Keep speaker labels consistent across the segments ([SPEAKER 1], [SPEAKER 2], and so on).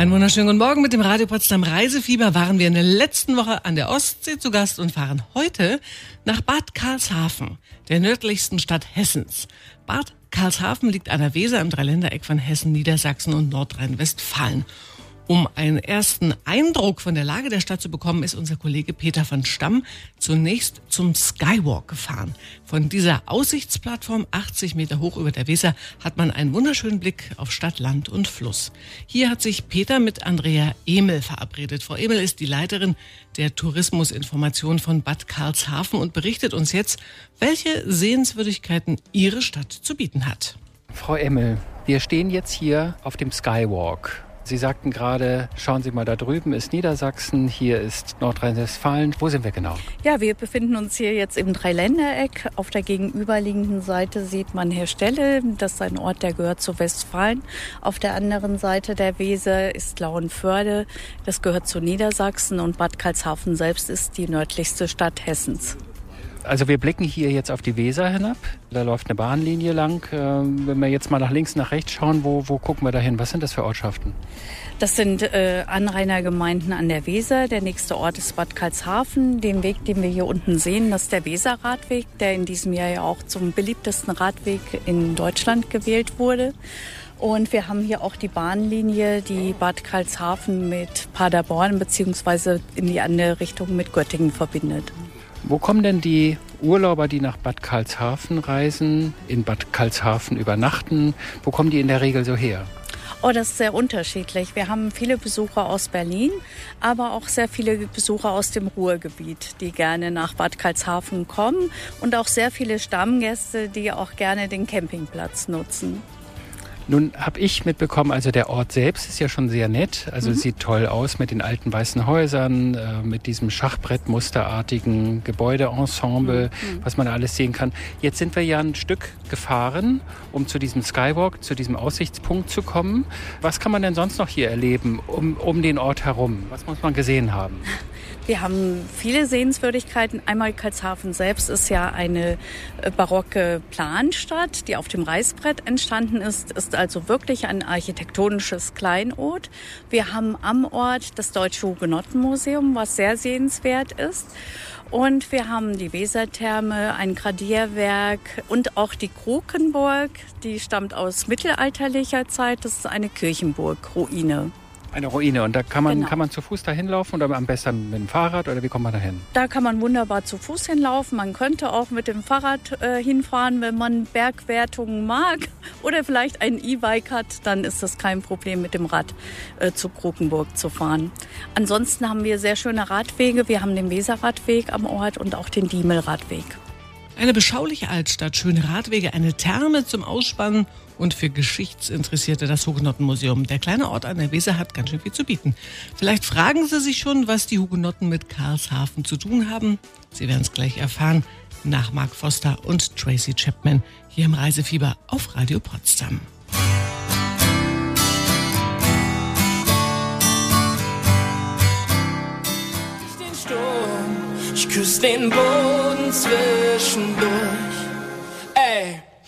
[SPEAKER 1] Einen wunderschönen guten Morgen mit dem Radio Potsdam Reisefieber waren wir in der letzten Woche an der Ostsee zu Gast und fahren heute nach Bad Karlshafen, der nördlichsten Stadt Hessens. Bad Karlshafen liegt an der Weser im Dreiländereck von Hessen, Niedersachsen und Nordrhein-Westfalen. Um einen ersten Eindruck von der Lage der Stadt zu bekommen, ist unser Kollege Peter von Stamm zunächst zum Skywalk gefahren. Von dieser Aussichtsplattform 80 Meter hoch über der Weser hat man einen wunderschönen Blick auf Stadt, Land und Fluss. Hier hat sich Peter mit Andrea Emel verabredet. Frau Emel ist die Leiterin der Tourismusinformation von Bad Karlshafen und berichtet uns jetzt, welche Sehenswürdigkeiten ihre Stadt zu bieten hat.
[SPEAKER 2] Frau Emmel, wir stehen jetzt hier auf dem Skywalk. Sie sagten gerade, schauen Sie mal, da drüben ist Niedersachsen, hier ist Nordrhein-Westfalen. Wo sind wir genau?
[SPEAKER 3] Ja, wir befinden uns hier jetzt im Dreiländereck. Auf der gegenüberliegenden Seite sieht man Herstelle. Das ist ein Ort, der gehört zu Westfalen. Auf der anderen Seite der Weser ist Lauenförde. Das gehört zu Niedersachsen und Bad Karlshafen selbst ist die nördlichste Stadt Hessens.
[SPEAKER 2] Also wir blicken hier jetzt auf die Weser hinab. Da läuft eine Bahnlinie lang. Ähm, wenn wir jetzt mal nach links, nach rechts schauen, wo, wo gucken wir da hin? Was sind das für Ortschaften?
[SPEAKER 3] Das sind äh, Anrainergemeinden an der Weser. Der nächste Ort ist Bad Karlshafen. Den Weg, den wir hier unten sehen, das ist der Weserradweg, der in diesem Jahr ja auch zum beliebtesten Radweg in Deutschland gewählt wurde. Und wir haben hier auch die Bahnlinie, die Bad Karlshafen mit Paderborn beziehungsweise in die andere Richtung mit Göttingen verbindet.
[SPEAKER 2] Wo kommen denn die Urlauber, die nach Bad Karlshafen reisen, in Bad Karlshafen übernachten, wo kommen die in der Regel so her?
[SPEAKER 3] Oh, das ist sehr unterschiedlich. Wir haben viele Besucher aus Berlin, aber auch sehr viele Besucher aus dem Ruhrgebiet, die gerne nach Bad Karlshafen kommen und auch sehr viele Stammgäste, die auch gerne den Campingplatz nutzen.
[SPEAKER 2] Nun habe ich mitbekommen, also der Ort selbst ist ja schon sehr nett. Also mhm. sieht toll aus mit den alten weißen Häusern, äh, mit diesem Schachbrettmusterartigen Gebäudeensemble, mhm. was man alles sehen kann. Jetzt sind wir ja ein Stück gefahren, um zu diesem Skywalk, zu diesem Aussichtspunkt zu kommen. Was kann man denn sonst noch hier erleben um, um den Ort herum? Was muss man gesehen haben?
[SPEAKER 3] Wir haben viele Sehenswürdigkeiten. Einmal Karlshafen selbst ist ja eine äh, barocke Planstadt, die auf dem Reißbrett entstanden ist, ist also wirklich ein architektonisches Kleinod. Wir haben am Ort das Deutsche Hugenottenmuseum, was sehr sehenswert ist. Und wir haben die Wesertherme, ein Gradierwerk und auch die Krokenburg, die stammt aus mittelalterlicher Zeit. Das ist eine Kirchenburg-Ruine.
[SPEAKER 2] Eine Ruine. Und da kann man, genau. kann man zu Fuß dahin laufen oder am besten mit dem Fahrrad oder wie kommt man dahin?
[SPEAKER 3] Da kann man wunderbar zu Fuß hinlaufen. Man könnte auch mit dem Fahrrad äh, hinfahren, wenn man Bergwertungen mag oder vielleicht ein E-Bike hat, dann ist das kein Problem mit dem Rad äh, zu Krokenburg zu fahren. Ansonsten haben wir sehr schöne Radwege. Wir haben den Weserradweg am Ort und auch den Diemelradweg.
[SPEAKER 1] Eine beschauliche Altstadt, schöne Radwege, eine Therme zum Ausspannen und für Geschichtsinteressierte das Hugenottenmuseum. Der kleine Ort an der Weser hat ganz schön viel zu bieten. Vielleicht fragen Sie sich schon, was die Hugenotten mit Karlshafen zu tun haben. Sie werden es gleich erfahren nach Mark Foster und Tracy Chapman hier im Reisefieber auf Radio Potsdam. Ich küsse den Boden zwischendurch.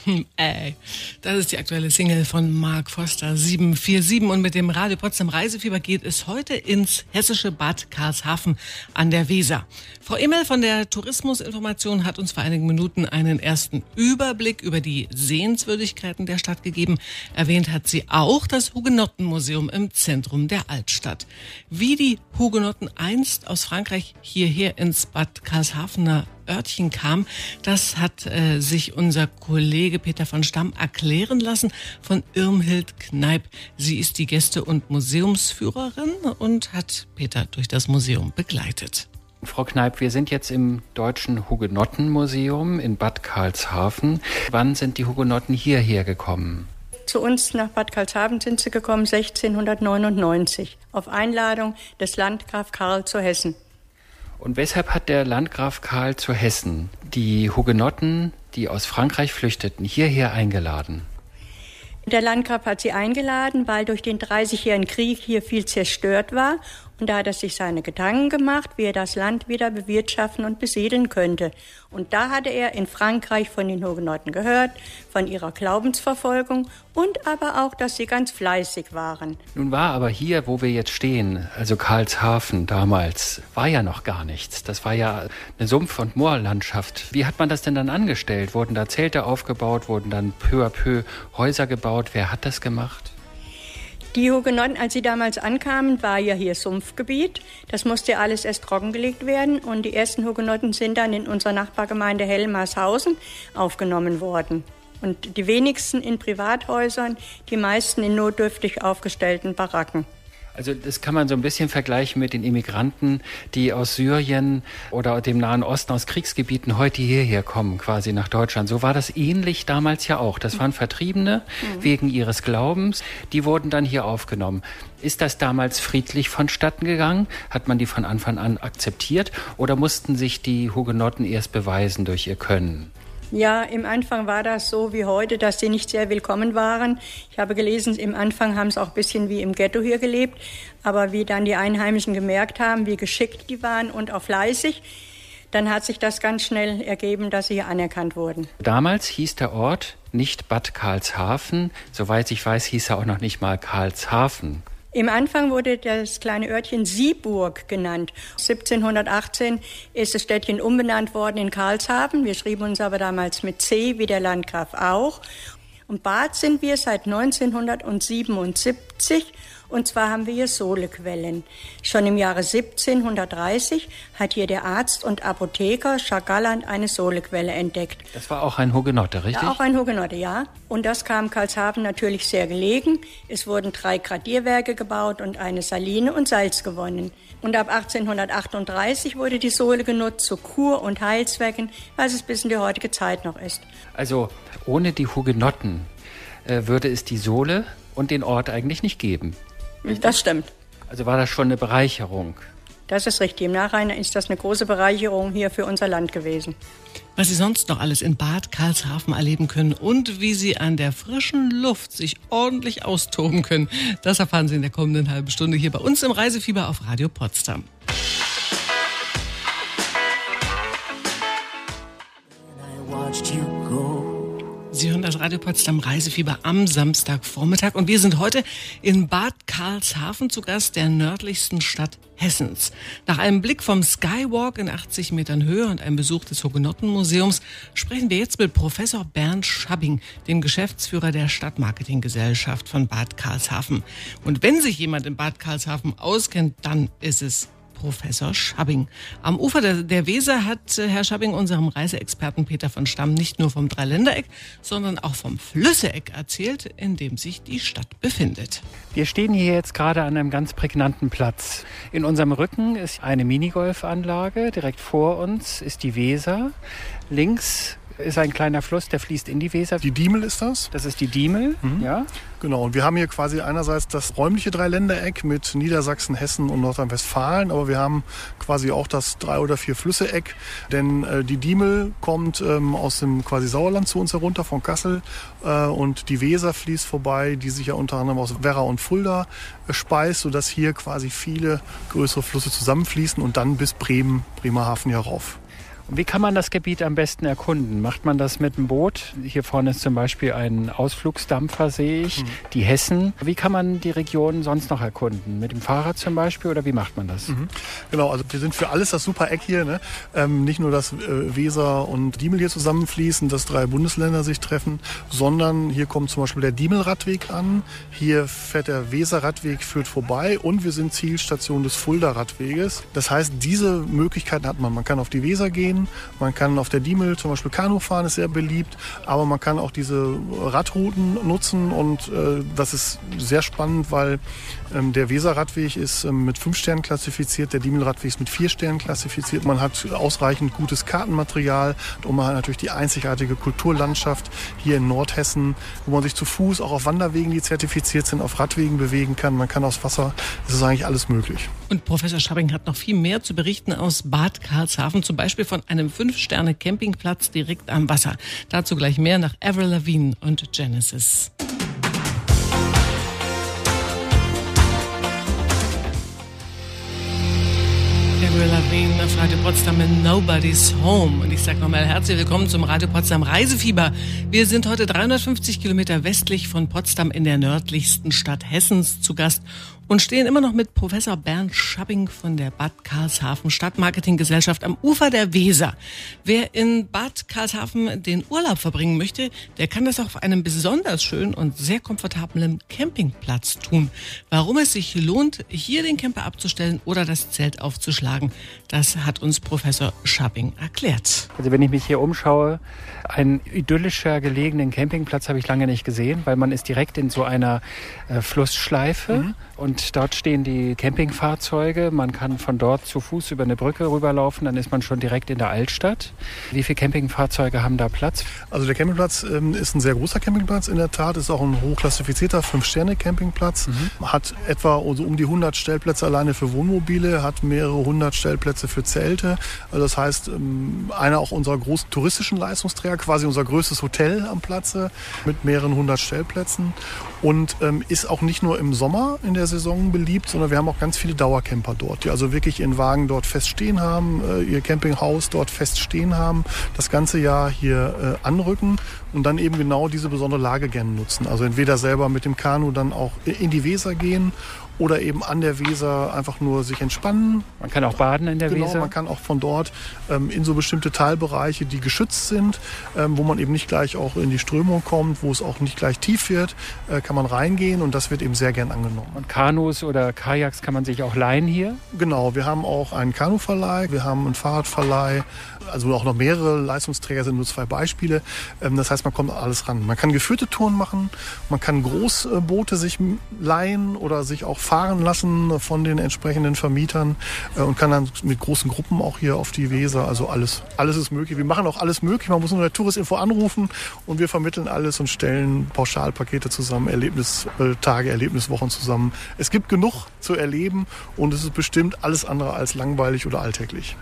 [SPEAKER 1] Hm, ey. Das ist die aktuelle Single von Mark Foster 747 und mit dem Radio Potsdam Reisefieber geht es heute ins hessische Bad Karlshafen an der Weser. Frau Immel von der Tourismusinformation hat uns vor einigen Minuten einen ersten Überblick über die Sehenswürdigkeiten der Stadt gegeben. Erwähnt hat sie auch das Hugenottenmuseum im Zentrum der Altstadt. Wie die Hugenotten einst aus Frankreich hierher ins Bad Karlshafener Örtchen kam, das hat äh, sich unser Kollege Peter von Stamm erklären lassen von Irmhild Kneip. Sie ist die Gäste- und Museumsführerin und hat Peter durch das Museum begleitet.
[SPEAKER 2] Frau Kneip, wir sind jetzt im Deutschen Hugenottenmuseum in Bad Karlshafen. Wann sind die Hugenotten hierher gekommen?
[SPEAKER 4] Zu uns nach Bad Karlshafen sind sie gekommen 1699 auf Einladung des Landgraf Karl zu Hessen.
[SPEAKER 2] Und weshalb hat der Landgraf Karl zu Hessen die Hugenotten, die aus Frankreich flüchteten, hierher eingeladen?
[SPEAKER 4] Der Landgraf hat sie eingeladen, weil durch den Dreißigjährigen Krieg hier viel zerstört war Und da hat er sich seine Gedanken gemacht, wie er das Land wieder bewirtschaften und besiedeln könnte. Und da hatte er in Frankreich von den Hugenotten gehört, von ihrer Glaubensverfolgung und aber auch, dass sie ganz fleißig waren.
[SPEAKER 2] Nun war aber hier, wo wir jetzt stehen, also Karlshafen damals, war ja noch gar nichts. Das war ja eine Sumpf- und Moorlandschaft. Wie hat man das denn dann angestellt? Wurden da Zelte aufgebaut? Wurden dann peu à peu Häuser gebaut? Wer hat das gemacht?
[SPEAKER 4] Die Hugenotten, als sie damals ankamen, war ja hier Sumpfgebiet. Das musste alles erst trockengelegt werden. Und die ersten Hugenotten sind dann in unserer Nachbargemeinde Helmarshausen aufgenommen worden. Und die wenigsten in Privathäusern, die meisten in notdürftig aufgestellten Baracken.
[SPEAKER 2] Also das kann man so ein bisschen vergleichen mit den Immigranten, die aus Syrien oder dem Nahen Osten, aus Kriegsgebieten heute hierher kommen, quasi nach Deutschland. So war das ähnlich damals ja auch. Das waren Vertriebene mhm. wegen ihres Glaubens. Die wurden dann hier aufgenommen. Ist das damals friedlich vonstatten gegangen? Hat man die von Anfang an akzeptiert? Oder mussten sich die Hugenotten erst beweisen durch ihr Können?
[SPEAKER 4] Ja, im Anfang war das so wie heute, dass sie nicht sehr willkommen waren. Ich habe gelesen, im Anfang haben sie auch ein bisschen wie im Ghetto hier gelebt. Aber wie dann die Einheimischen gemerkt haben, wie geschickt die waren und auch fleißig, dann hat sich das ganz schnell ergeben, dass sie hier anerkannt wurden.
[SPEAKER 2] Damals hieß der Ort nicht Bad Karlshafen. Soweit ich weiß, hieß er auch noch nicht mal Karlshafen.
[SPEAKER 4] Im Anfang wurde das kleine Örtchen Sieburg genannt. 1718 ist das Städtchen umbenannt worden in Karlshafen. Wir schrieben uns aber damals mit C, wie der Landgraf auch. Und Bad sind wir seit 1977 und zwar haben wir hier Sohlequellen. Schon im Jahre 1730 hat hier der Arzt und Apotheker Schagalland eine Sohlequelle entdeckt.
[SPEAKER 2] Das war auch ein Hugenotte, richtig?
[SPEAKER 4] Ja, auch ein Hugenotte, ja. Und das kam Karlshafen natürlich sehr gelegen. Es wurden drei Gradierwerke gebaut und eine Saline und Salz gewonnen. Und ab 1838 wurde die Sohle genutzt zu Kur- und Heilzwecken, was es bis in die heutige Zeit noch ist.
[SPEAKER 2] Also ohne die Hugenotten äh, würde es die Sohle und den Ort eigentlich nicht geben.
[SPEAKER 4] Das stimmt.
[SPEAKER 2] Also war das schon eine Bereicherung?
[SPEAKER 4] Das ist richtig. Im Nachhinein ist das eine große Bereicherung hier für unser Land gewesen.
[SPEAKER 1] Was Sie sonst noch alles in Bad Karlshafen erleben können und wie Sie an der frischen Luft sich ordentlich austoben können, das erfahren Sie in der kommenden halben Stunde hier bei uns im Reisefieber auf Radio Potsdam. Sie hören das Radio Potsdam Reisefieber am Samstagvormittag und wir sind heute in Bad Karlshafen zu Gast, der nördlichsten Stadt Hessens. Nach einem Blick vom Skywalk in 80 Metern Höhe und einem Besuch des Hugenottenmuseums sprechen wir jetzt mit Professor Bernd Schabbing, dem Geschäftsführer der Stadtmarketinggesellschaft von Bad Karlshafen. Und wenn sich jemand in Bad Karlshafen auskennt, dann ist es Professor Schabbing. Am Ufer der, der Weser hat äh, Herr Schabbing unserem Reiseexperten Peter von Stamm nicht nur vom Dreiländereck, sondern auch vom Flüsseeck erzählt, in dem sich die Stadt befindet.
[SPEAKER 2] Wir stehen hier jetzt gerade an einem ganz prägnanten Platz. In unserem Rücken ist eine Minigolfanlage, direkt vor uns ist die Weser. Links ist ein kleiner Fluss, der fließt in die Weser.
[SPEAKER 5] Die Diemel ist das?
[SPEAKER 2] Das ist die Diemel, mhm. ja.
[SPEAKER 5] Genau, und wir haben hier quasi einerseits das räumliche Dreiländereck mit Niedersachsen, Hessen und Nordrhein-Westfalen, aber wir haben quasi auch das drei oder vier Flüsse-Eck, denn äh, die Diemel kommt ähm, aus dem quasi Sauerland zu uns herunter von Kassel äh, und die Weser fließt vorbei, die sich ja unter anderem aus Werra und Fulda äh, speist, sodass hier quasi viele größere Flüsse zusammenfließen und dann bis Bremen, Bremerhaven herauf.
[SPEAKER 2] Wie kann man das Gebiet am besten erkunden? Macht man das mit dem Boot? Hier vorne ist zum Beispiel ein Ausflugsdampfer, sehe ich. Mhm. Die Hessen. Wie kann man die Region sonst noch erkunden? Mit dem Fahrrad zum Beispiel oder wie macht man das? Mhm.
[SPEAKER 5] Genau, also wir sind für alles das super Eck hier. Ne? Ähm, nicht nur, dass äh, Weser und Diemel hier zusammenfließen, dass drei Bundesländer sich treffen, sondern hier kommt zum Beispiel der Diemelradweg an. Hier fährt der Weserradweg, führt vorbei und wir sind Zielstation des Fulda-Radweges. Das heißt, diese Möglichkeiten hat man. Man kann auf die Weser gehen, man kann auf der Diemel zum Beispiel Kanu fahren, ist sehr beliebt. Aber man kann auch diese Radrouten nutzen und äh, das ist sehr spannend, weil ähm, der Weser-Radweg ist ähm, mit fünf Sternen klassifiziert, der Diemel-Radweg ist mit vier Sternen klassifiziert. Man hat ausreichend gutes Kartenmaterial und man hat natürlich die einzigartige Kulturlandschaft hier in Nordhessen, wo man sich zu Fuß auch auf Wanderwegen, die zertifiziert sind, auf Radwegen bewegen kann. Man kann aus Wasser, das ist eigentlich alles möglich.
[SPEAKER 1] Und Professor Schabbing hat noch viel mehr zu berichten aus Bad Karlshafen, zum Beispiel von einem Fünf-Sterne-Campingplatz direkt am Wasser. Dazu gleich mehr nach Avril Lavigne und Genesis. Avril Lavigne auf Radio Potsdam in Nobody's Home. Und ich sage nochmal herzlich willkommen zum Radio Potsdam Reisefieber. Wir sind heute 350 Kilometer westlich von Potsdam in der nördlichsten Stadt Hessens zu Gast und stehen immer noch mit Professor Bernd Schabbing von der Bad Karlshafen Stadtmarketinggesellschaft am Ufer der Weser. Wer in Bad Karlshafen den Urlaub verbringen möchte, der kann das auf einem besonders schönen und sehr komfortablen Campingplatz tun. Warum es sich lohnt, hier den Camper abzustellen oder das Zelt aufzuschlagen, das hat uns Professor Schabbing erklärt.
[SPEAKER 2] Also wenn ich mich hier umschaue, ein idyllischer gelegenen Campingplatz habe ich lange nicht gesehen, weil man ist direkt in so einer äh, Flussschleife mhm. und dort stehen die Campingfahrzeuge. Man kann von dort zu Fuß über eine Brücke rüberlaufen, dann ist man schon direkt in der Altstadt. Wie viele Campingfahrzeuge haben da Platz?
[SPEAKER 5] Also der Campingplatz ähm, ist ein sehr großer Campingplatz in der Tat, ist auch ein hochklassifizierter Fünf-Sterne-Campingplatz, mhm. hat etwa so um die 100 Stellplätze alleine für Wohnmobile, hat mehrere hundert Stellplätze für Zelte. Also das heißt, ähm, einer auch unserer großen touristischen Leistungsträger quasi unser größtes Hotel am Platze mit mehreren hundert Stellplätzen und ähm, ist auch nicht nur im Sommer in der Saison beliebt, sondern wir haben auch ganz viele Dauercamper dort, die also wirklich ihren Wagen dort feststehen haben, äh, ihr Campinghaus dort feststehen haben, das ganze Jahr hier äh, anrücken und dann eben genau diese besondere Lage gerne nutzen. Also entweder selber mit dem Kanu dann auch in die Weser gehen oder eben an der Weser einfach nur sich entspannen.
[SPEAKER 2] Man kann auch baden in der
[SPEAKER 5] genau,
[SPEAKER 2] Weser.
[SPEAKER 5] Man kann auch von dort ähm, in so bestimmte Teilbereiche, die geschützt sind, ähm, wo man eben nicht gleich auch in die Strömung kommt, wo es auch nicht gleich tief wird, äh, kann man reingehen und das wird eben sehr gern angenommen.
[SPEAKER 2] Und Kanus oder Kajaks kann man sich auch leihen hier?
[SPEAKER 5] Genau, wir haben auch einen Kanuverleih, wir haben einen Fahrradverleih, also auch noch mehrere Leistungsträger sind nur zwei Beispiele. Ähm, das heißt, man kommt alles ran. Man kann geführte Touren machen, man kann Großboote sich leihen oder sich auch fahren lassen von den entsprechenden Vermietern äh, und kann dann mit großen Gruppen auch hier auf die Weser. Also alles, alles ist möglich. Wir machen auch alles möglich. Man muss nur der Touristinfo anrufen und wir vermitteln alles und stellen Pauschalpakete zusammen, Erlebnistage, Erlebniswochen zusammen. Es gibt genug zu erleben und es ist bestimmt alles andere als langweilig oder alltäglich.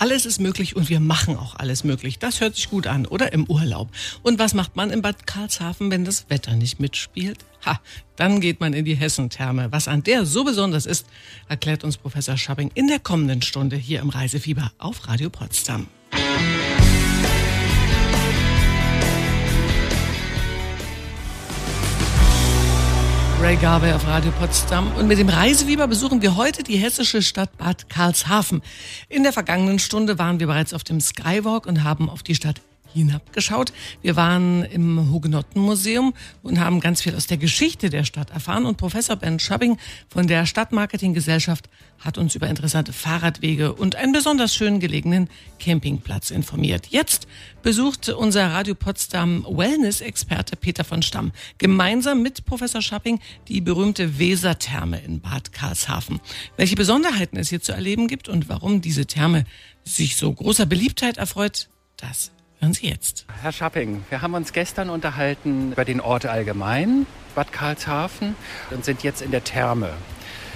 [SPEAKER 1] Alles ist möglich und wir machen auch alles möglich. Das hört sich gut an, oder? Im Urlaub. Und was macht man in Bad Karlshafen, wenn das Wetter nicht mitspielt? Ha, dann geht man in die Hessentherme. Was an der so besonders ist, erklärt uns Professor Schabbing in der kommenden Stunde hier im Reisefieber auf Radio Potsdam. Ray Garvey auf Radio Potsdam. Und mit dem Reisewieber besuchen wir heute die hessische Stadt Bad Karlshafen. In der vergangenen Stunde waren wir bereits auf dem Skywalk und haben auf die Stadt hinabgeschaut. Wir waren im Hugenottenmuseum und haben ganz viel aus der Geschichte der Stadt erfahren. Und Professor Ben Schubbing von der Stadtmarketinggesellschaft hat uns über interessante Fahrradwege und einen besonders schön gelegenen Campingplatz informiert. Jetzt besucht unser Radio Potsdam Wellness-Experte Peter von Stamm gemeinsam mit Professor Schapping die berühmte Wesertherme in Bad Karlshafen. Welche Besonderheiten es hier zu erleben gibt und warum diese Therme sich so großer Beliebtheit erfreut, das Hören Sie jetzt.
[SPEAKER 2] Herr Schapping, wir haben uns gestern unterhalten über den Ort allgemein, Bad Karlshafen, und sind jetzt in der Therme.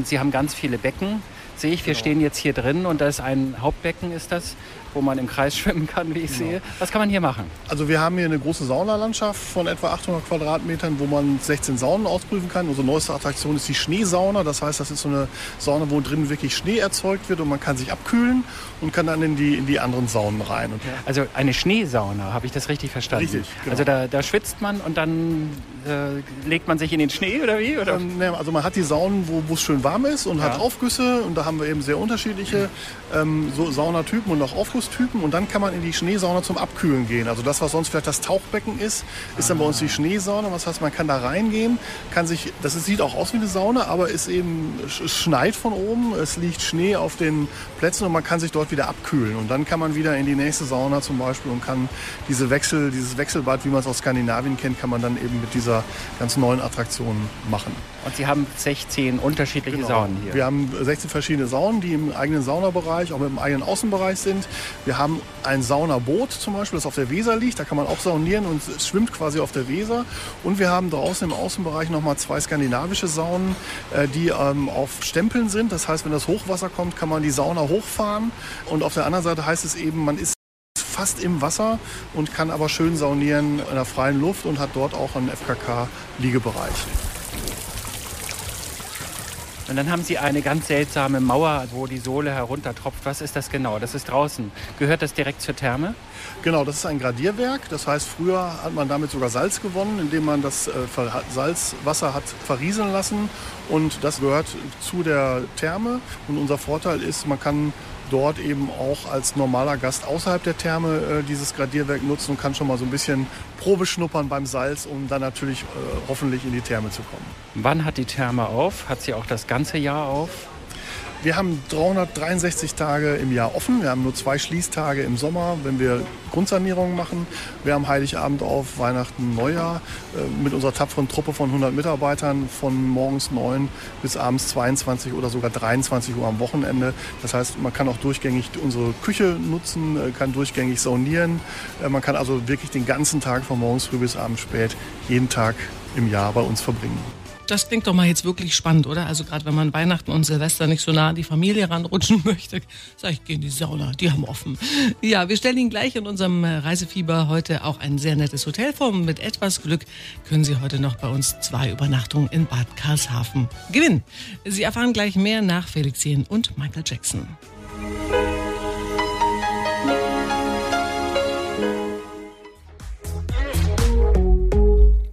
[SPEAKER 2] Sie haben ganz viele Becken, sehe ich. Wir genau. stehen jetzt hier drin und da ist ein Hauptbecken, ist das wo man im Kreis schwimmen kann, wie ich genau. sehe. Was kann man hier machen?
[SPEAKER 5] Also wir haben hier eine große Saunalandschaft von etwa 800 Quadratmetern, wo man 16 Saunen ausprüfen kann. Unsere neueste Attraktion ist die Schneesauna. Das heißt, das ist so eine Sauna, wo drin wirklich Schnee erzeugt wird und man kann sich abkühlen und kann dann in die, in die anderen Saunen rein.
[SPEAKER 2] Also eine Schneesauna, habe ich das richtig verstanden?
[SPEAKER 5] Richtig,
[SPEAKER 2] genau. Also da, da schwitzt man und dann äh, legt man sich in den Schnee oder wie? Oder?
[SPEAKER 5] Ähm, ne, also man hat die Saunen, wo es schön warm ist und ja. hat Aufgüsse und da haben wir eben sehr unterschiedliche ähm, so Saunatypen und auch Aufgüsse. Typen und dann kann man in die Schneesauna zum Abkühlen gehen. Also das, was sonst vielleicht das Tauchbecken ist, ist dann bei uns die Schneesauna. Was heißt, man kann da reingehen, kann sich, das sieht auch aus wie eine Sauna, aber ist eben, es schneit von oben, es liegt Schnee auf den Plätzen und man kann sich dort wieder abkühlen. Und dann kann man wieder in die nächste Sauna zum Beispiel und kann diese Wechsel, dieses Wechselbad, wie man es aus Skandinavien kennt, kann man dann eben mit dieser ganz neuen Attraktion machen.
[SPEAKER 2] Und Sie haben 16 unterschiedliche genau. Saunen hier.
[SPEAKER 5] Wir haben 16 verschiedene Saunen, die im eigenen Saunabereich, auch mit dem eigenen Außenbereich sind. Wir haben ein Saunaboot zum Beispiel, das auf der Weser liegt. Da kann man auch saunieren und es schwimmt quasi auf der Weser. Und wir haben draußen im Außenbereich nochmal zwei skandinavische Saunen, äh, die ähm, auf Stempeln sind. Das heißt, wenn das Hochwasser kommt, kann man die Sauna hochfahren. Und auf der anderen Seite heißt es eben, man ist fast im Wasser und kann aber schön saunieren in der freien Luft und hat dort auch einen FKK-Liegebereich.
[SPEAKER 2] Und dann haben Sie eine ganz seltsame Mauer, wo die Sohle heruntertropft. Was ist das genau? Das ist draußen. Gehört das direkt zur Therme?
[SPEAKER 5] Genau, das ist ein Gradierwerk. Das heißt, früher hat man damit sogar Salz gewonnen, indem man das äh, Salzwasser hat verrieseln lassen. Und das gehört zu der Therme. Und unser Vorteil ist, man kann dort eben auch als normaler Gast außerhalb der Therme äh, dieses Gradierwerk nutzen und kann schon mal so ein bisschen Probe schnuppern beim Salz, um dann natürlich äh, hoffentlich in die Therme zu kommen.
[SPEAKER 2] Wann hat die Therme auf? Hat sie auch das ganze Jahr auf?
[SPEAKER 5] Wir haben 363 Tage im Jahr offen. Wir haben nur zwei Schließtage im Sommer, wenn wir Grundsanierungen machen. Wir haben Heiligabend auf, Weihnachten, Neujahr äh, mit unserer tapferen Truppe von 100 Mitarbeitern von morgens 9 bis abends 22 oder sogar 23 Uhr am Wochenende. Das heißt, man kann auch durchgängig unsere Küche nutzen, äh, kann durchgängig saunieren. Äh, man kann also wirklich den ganzen Tag von morgens früh bis abends spät jeden Tag im Jahr bei uns verbringen
[SPEAKER 1] das klingt doch mal jetzt wirklich spannend, oder? Also gerade wenn man Weihnachten und Silvester nicht so nah an die Familie ranrutschen möchte, sage ich, geh in die Sauna, die haben offen. Ja, wir stellen Ihnen gleich in unserem Reisefieber heute auch ein sehr nettes Hotel vor. Mit etwas Glück können Sie heute noch bei uns zwei Übernachtungen in Bad Karlshafen gewinnen. Sie erfahren gleich mehr nach Felix Jen und Michael Jackson.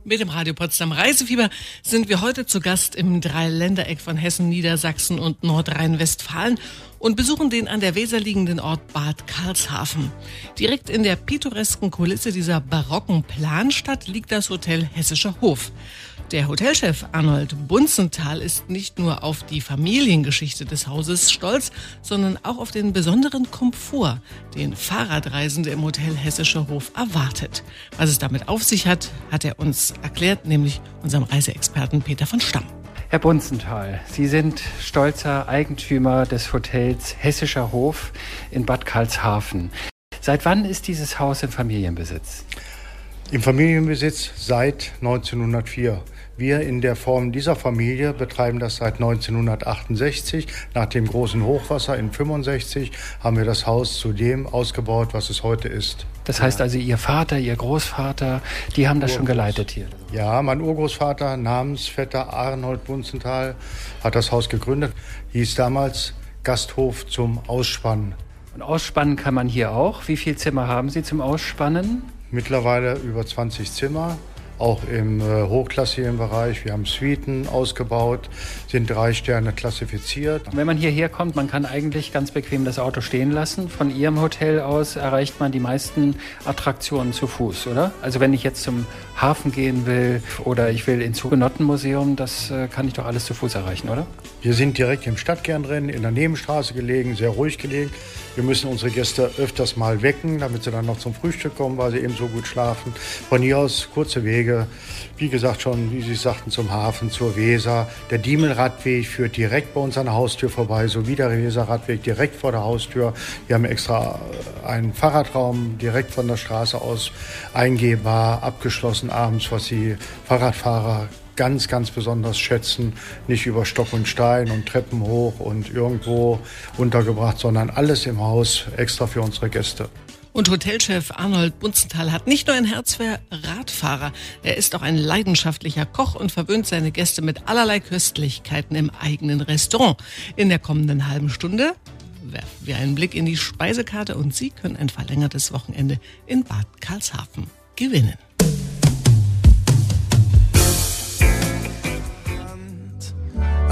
[SPEAKER 1] Mit dem Radio Potsdam Reisefieber sind wir heute zu Gast im Dreiländereck von Hessen, Niedersachsen und Nordrhein-Westfalen und besuchen den an der Weser liegenden Ort Bad Karlshafen. Direkt in der pittoresken Kulisse dieser barocken Planstadt liegt das Hotel Hessischer Hof. Der Hotelchef Arnold Bunzenthal ist nicht nur auf die Familiengeschichte des Hauses stolz, sondern auch auf den besonderen Komfort, den Fahrradreisende im Hotel Hessischer Hof erwartet. Was es damit auf sich hat, hat er uns erklärt, nämlich unserem Reiseexperten Peter von Stamm.
[SPEAKER 2] Herr Bunzenthal, Sie sind stolzer Eigentümer des Hotels Hessischer Hof in Bad Karlshafen. Seit wann ist dieses Haus im Familienbesitz?
[SPEAKER 6] Im Familienbesitz seit 1904. Wir in der Form dieser Familie betreiben das seit 1968. Nach dem großen Hochwasser in 65 haben wir das Haus zu dem ausgebaut, was es heute ist.
[SPEAKER 2] Das heißt also, Ihr Vater, Ihr Großvater, die haben das Urgroß. schon geleitet hier?
[SPEAKER 6] Ja, mein Urgroßvater, Namensvetter Arnold Bunzenthal, hat das Haus gegründet, hieß damals Gasthof zum Ausspannen.
[SPEAKER 2] Und ausspannen kann man hier auch. Wie viele Zimmer haben Sie zum Ausspannen?
[SPEAKER 6] Mittlerweile über 20 Zimmer auch im äh, hochklassigen Bereich. Wir haben Suiten ausgebaut, sind drei Sterne klassifiziert.
[SPEAKER 2] Wenn man hierher kommt, man kann eigentlich ganz bequem das Auto stehen lassen. Von Ihrem Hotel aus erreicht man die meisten Attraktionen zu Fuß, oder? Also wenn ich jetzt zum Hafen gehen will oder ich will ins Hugenottenmuseum, das äh, kann ich doch alles zu Fuß erreichen, oder?
[SPEAKER 6] Wir sind direkt im Stadtkern in der Nebenstraße gelegen, sehr ruhig gelegen. Wir müssen unsere Gäste öfters mal wecken, damit sie dann noch zum Frühstück kommen, weil sie eben so gut schlafen. Von hier aus kurze Wege, wie gesagt schon, wie Sie sagten, zum Hafen, zur Weser. Der Diemelradweg führt direkt bei uns an der Haustür vorbei, sowie der Weserradweg direkt vor der Haustür. Wir haben extra einen Fahrradraum direkt von der Straße aus eingehbar, abgeschlossen abends, was die Fahrradfahrer ganz, ganz besonders schätzen. Nicht über Stock und Stein und Treppen hoch und irgendwo untergebracht, sondern alles im Haus extra für unsere Gäste.
[SPEAKER 1] Und Hotelchef Arnold Bunzenthal hat nicht nur ein Herz für Radfahrer, er ist auch ein leidenschaftlicher Koch und verwöhnt seine Gäste mit allerlei Köstlichkeiten im eigenen Restaurant. In der kommenden halben Stunde werfen wir einen Blick in die Speisekarte und Sie können ein verlängertes Wochenende in Bad Karlshafen gewinnen.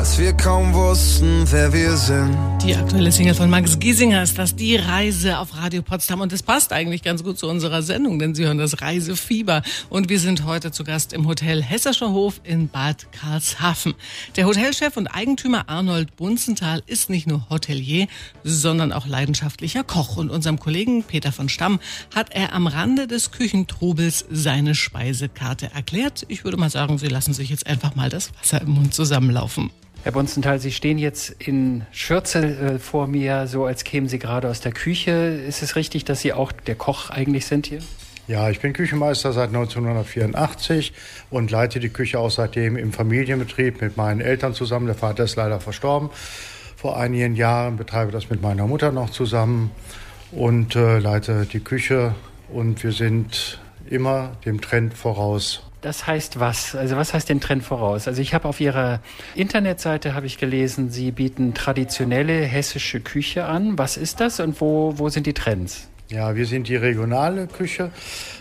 [SPEAKER 7] Als wir kaum wussten, wer wir sind.
[SPEAKER 1] Die aktuelle Single von Max Giesinger ist das Die Reise auf Radio Potsdam und es passt eigentlich ganz gut zu unserer Sendung, denn Sie hören das Reisefieber und wir sind heute zu Gast im Hotel Hessischer Hof in Bad Karlshafen. Der Hotelchef und Eigentümer Arnold Bunzenthal ist nicht nur Hotelier, sondern auch leidenschaftlicher Koch und unserem Kollegen Peter von Stamm hat er am Rande des Küchentrubels seine Speisekarte erklärt. Ich würde mal sagen, Sie lassen sich jetzt einfach mal das Wasser im Mund zusammenlaufen.
[SPEAKER 2] Herr Bonzenthal, Sie stehen jetzt in Schürze äh, vor mir, so als kämen Sie gerade aus der Küche. Ist es richtig, dass Sie auch der Koch eigentlich sind hier?
[SPEAKER 6] Ja, ich bin Küchenmeister seit 1984 und leite die Küche auch seitdem im Familienbetrieb mit meinen Eltern zusammen. Der Vater ist leider verstorben vor einigen Jahren, betreibe das mit meiner Mutter noch zusammen und äh, leite die Küche und wir sind immer dem Trend voraus.
[SPEAKER 2] Das heißt was? Also was heißt den Trend voraus? Also ich habe auf Ihrer Internetseite habe ich gelesen, Sie bieten traditionelle hessische Küche an. Was ist das und wo, wo sind die Trends?
[SPEAKER 6] Ja, wir sind die regionale Küche,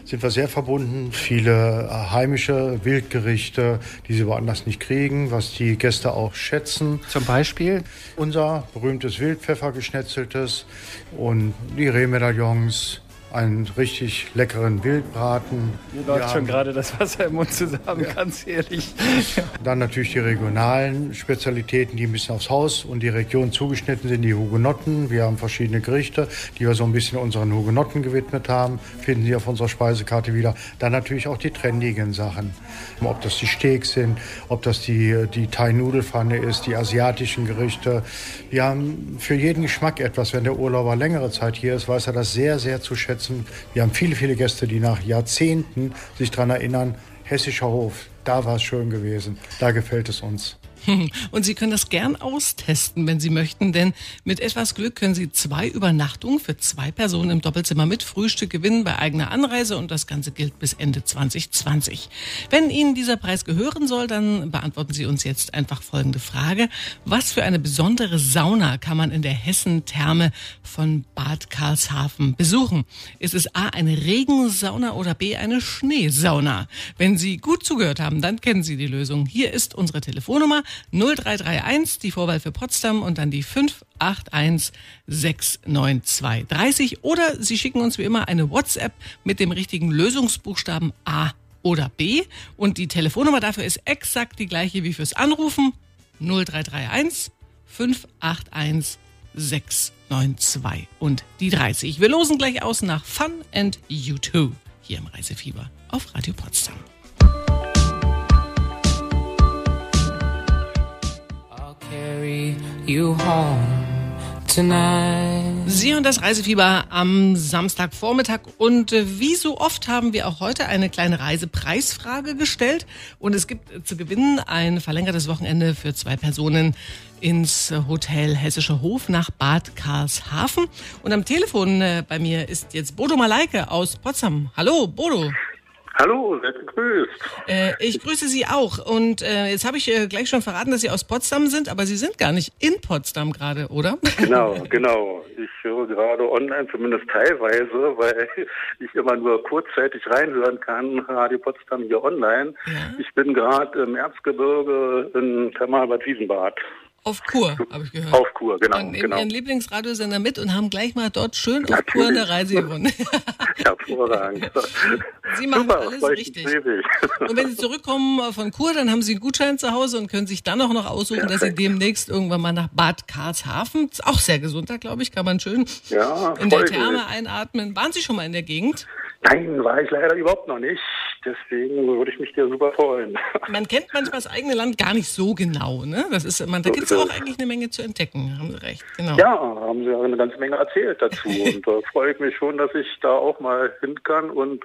[SPEAKER 6] sind wir sehr verbunden. Viele äh, heimische Wildgerichte, die sie woanders nicht kriegen, was die Gäste auch schätzen.
[SPEAKER 2] Zum Beispiel?
[SPEAKER 6] Unser berühmtes Wildpfeffer geschnetzeltes und die Rehmedaillons, einen richtig leckeren Wildbraten.
[SPEAKER 2] Mir läuft schon gerade das Wasser im Mund zusammen, ja. ganz ehrlich.
[SPEAKER 6] Dann natürlich die regionalen Spezialitäten, die ein bisschen aufs Haus und die Region zugeschnitten sind, die Hugenotten. Wir haben verschiedene Gerichte, die wir so ein bisschen unseren Hugenotten gewidmet haben, finden Sie auf unserer Speisekarte wieder. Dann natürlich auch die trendigen Sachen. Ob das die Steaks sind, ob das die, die Thai-Nudelfanne ist, die asiatischen Gerichte. Wir haben für jeden Geschmack etwas. Wenn der Urlauber längere Zeit hier ist, weiß er das sehr, sehr zu schätzen schätzen. Wir haben viele, viele Gäste, die nach Jahrzehnten sich daran erinnern, Hessischer Hof, da war es schön gewesen, da gefällt es uns.
[SPEAKER 1] Und Sie können das gern austesten, wenn Sie möchten, denn mit etwas Glück können Sie zwei Übernachtungen für zwei Personen im Doppelzimmer mit Frühstück gewinnen bei eigener Anreise und das Ganze gilt bis Ende 2020. Wenn Ihnen dieser Preis gehören soll, dann beantworten Sie uns jetzt einfach folgende Frage. Was für eine besondere Sauna kann man in der Hessen-Therme von Bad Karlshafen besuchen? Ist es A eine Regensauna oder B eine Schneesauna? Wenn Sie gut zugehört haben, dann kennen Sie die Lösung. Hier ist unsere Telefonnummer 0331, die Vorwahl für Potsdam und dann die 581 692 30. Oder Sie schicken uns wie immer eine WhatsApp mit dem richtigen Lösungsbuchstaben A oder B. Und die Telefonnummer dafür ist exakt die gleiche wie fürs Anrufen 0331 581 692 und die 30. Wir losen gleich aus nach Fun and U2 hier im Reisefieber auf Radio Potsdam. You home tonight. Sie und das Reisefieber am Samstagvormittag. Und äh, wie so oft haben wir auch heute eine kleine Reisepreisfrage gestellt. Und es gibt zu gewinnen ein verlängertes Wochenende für zwei Personen ins Hotel Hessischer Hof nach Bad Karlshafen. Und am Telefon äh, bei mir ist jetzt Bodo Maleike aus Potsdam. Hallo, Bodo.
[SPEAKER 8] Hallo, seid gegrüßt.
[SPEAKER 1] Äh, ich grüße Sie auch. Und äh, jetzt habe ich äh, gleich schon verraten, dass Sie aus Potsdam sind, aber Sie sind gar nicht in Potsdam gerade, oder?
[SPEAKER 8] Genau, genau. Ich höre gerade online, zumindest teilweise, weil ich immer nur kurzzeitig reinhören kann, Radio Potsdam hier online. Ja. Ich bin gerade im Erzgebirge in Thermalbad Wiesenbad.
[SPEAKER 1] Auf Kur, habe ich gehört.
[SPEAKER 8] Auf Kur, genau.
[SPEAKER 1] Und nehmen
[SPEAKER 8] genau.
[SPEAKER 1] Ihren Lieblingsradiosender mit und haben gleich mal dort schön Natürlich. auf Kur eine Reise gewonnen.
[SPEAKER 8] Hervorragend.
[SPEAKER 1] Sie machen Super, alles richtig. Und wenn Sie zurückkommen von Kur, dann haben Sie einen Gutschein zu Hause und können sich dann auch noch aussuchen, Perfekt. dass Sie demnächst irgendwann mal nach Bad Karlshafen, ist auch sehr gesund da, glaube ich, kann man schön
[SPEAKER 8] ja,
[SPEAKER 1] in der Therme einatmen. Waren Sie schon mal in der Gegend?
[SPEAKER 8] Nein, war ich leider überhaupt noch nicht. Deswegen würde ich mich dir super freuen.
[SPEAKER 1] Man kennt manchmal das eigene Land gar nicht so genau. Ne? Das ist, man, da gibt es auch eigentlich eine Menge zu entdecken. Haben Sie recht. Genau.
[SPEAKER 8] Ja, haben Sie eine ganze Menge erzählt dazu. und da freue ich mich schon, dass ich da auch mal hin kann und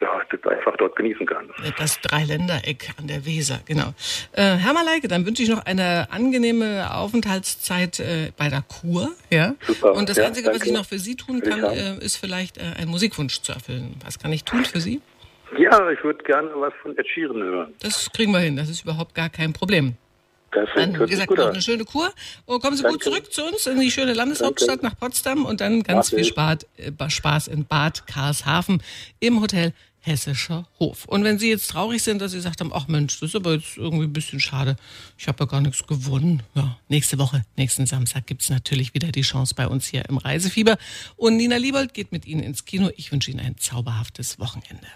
[SPEAKER 8] ja, das einfach dort genießen kann.
[SPEAKER 1] Das Dreiländereck an der Weser, genau. Äh, Herr Maleike, dann wünsche ich noch eine angenehme Aufenthaltszeit äh, bei der Kur. Ja?
[SPEAKER 8] Super.
[SPEAKER 1] Und das
[SPEAKER 8] ja,
[SPEAKER 1] Einzige, danke. was ich noch für Sie tun kann, äh, ist vielleicht äh, einen Musikwunsch zu erfüllen. Was kann ich tun für Sie?
[SPEAKER 8] Ja, ich würde gerne was von Ed Sheeran hören.
[SPEAKER 1] Das kriegen wir hin, das ist überhaupt gar kein Problem.
[SPEAKER 8] Perfekt,
[SPEAKER 1] dann, wie gesagt, noch eine schöne Kur. Und kommen Sie Danke. gut zurück zu uns in die schöne Landeshauptstadt Danke. nach Potsdam und dann ganz Mach viel Spaß, äh, Spaß in Bad Karlshafen im Hotel Hessischer Hof. Und wenn Sie jetzt traurig sind, dass Sie gesagt haben, ach Mensch, das ist aber jetzt irgendwie ein bisschen schade, ich habe ja gar nichts gewonnen. Ja, nächste Woche, nächsten Samstag gibt es natürlich wieder die Chance bei uns hier im Reisefieber. Und Nina Liebold geht mit Ihnen ins Kino. Ich wünsche Ihnen ein zauberhaftes Wochenende.